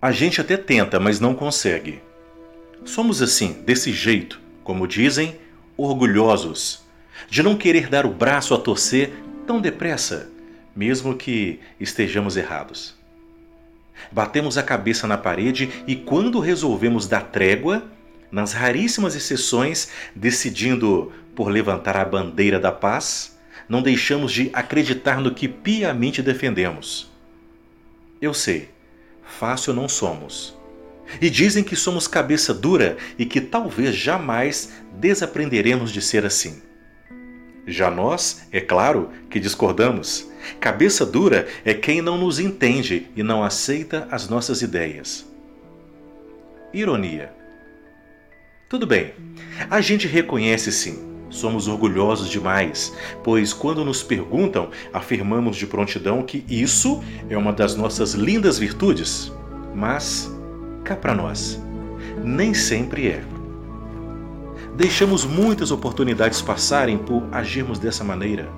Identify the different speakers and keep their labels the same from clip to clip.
Speaker 1: A gente até tenta, mas não consegue. Somos assim, desse jeito, como dizem, orgulhosos, de não querer dar o braço a torcer tão depressa, mesmo que estejamos errados. Batemos a cabeça na parede e, quando resolvemos dar trégua, nas raríssimas exceções, decidindo por levantar a bandeira da paz, não deixamos de acreditar no que piamente defendemos. Eu sei, fácil não somos. E dizem que somos cabeça dura e que talvez jamais desaprenderemos de ser assim. Já nós, é claro, que discordamos. Cabeça dura é quem não nos entende e não aceita as nossas ideias. Ironia. Tudo bem, a gente reconhece sim. Somos orgulhosos demais, pois quando nos perguntam, afirmamos de prontidão que isso é uma das nossas lindas virtudes. Mas, cá para nós, nem sempre é deixamos muitas oportunidades passarem por agirmos dessa maneira.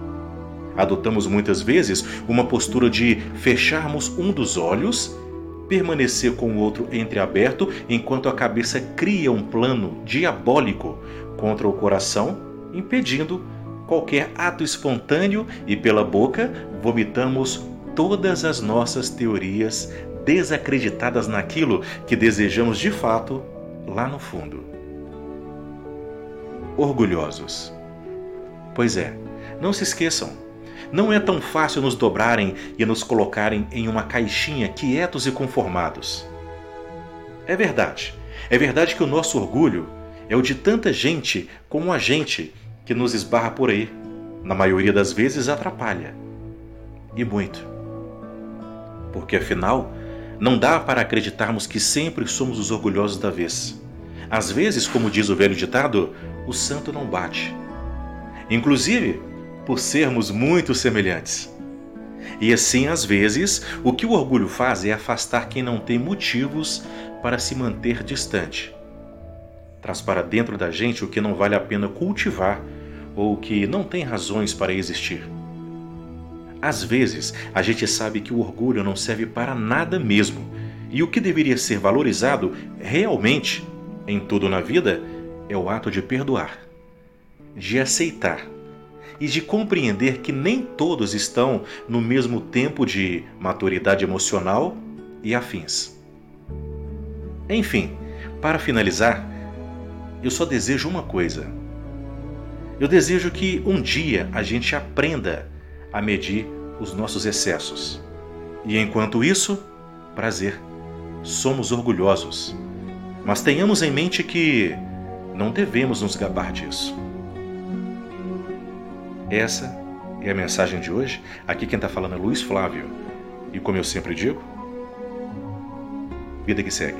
Speaker 1: Adotamos muitas vezes uma postura de fecharmos um dos olhos, permanecer com o outro entreaberto enquanto a cabeça cria um plano diabólico contra o coração, impedindo qualquer ato espontâneo e pela boca vomitamos todas as nossas teorias desacreditadas naquilo que desejamos de fato lá no fundo orgulhosos. Pois é, não se esqueçam, não é tão fácil nos dobrarem e nos colocarem em uma caixinha quietos e conformados. É verdade, é verdade que o nosso orgulho é o de tanta gente como a gente que nos esbarra por aí. Na maioria das vezes atrapalha. E muito. Porque afinal, não dá para acreditarmos que sempre somos os orgulhosos da vez. Às vezes, como diz o velho ditado, o santo não bate. Inclusive, por sermos muito semelhantes. E assim, às vezes, o que o orgulho faz é afastar quem não tem motivos para se manter distante. Traz para dentro da gente o que não vale a pena cultivar ou que não tem razões para existir. Às vezes, a gente sabe que o orgulho não serve para nada mesmo, e o que deveria ser valorizado realmente em tudo na vida é o ato de perdoar, de aceitar e de compreender que nem todos estão no mesmo tempo de maturidade emocional e afins. Enfim, para finalizar, eu só desejo uma coisa. Eu desejo que um dia a gente aprenda a medir os nossos excessos. E enquanto isso, prazer, somos orgulhosos. Mas tenhamos em mente que não devemos nos gabar disso. Essa é a mensagem de hoje. Aqui quem está falando é Luiz Flávio. E como eu sempre digo, vida que segue.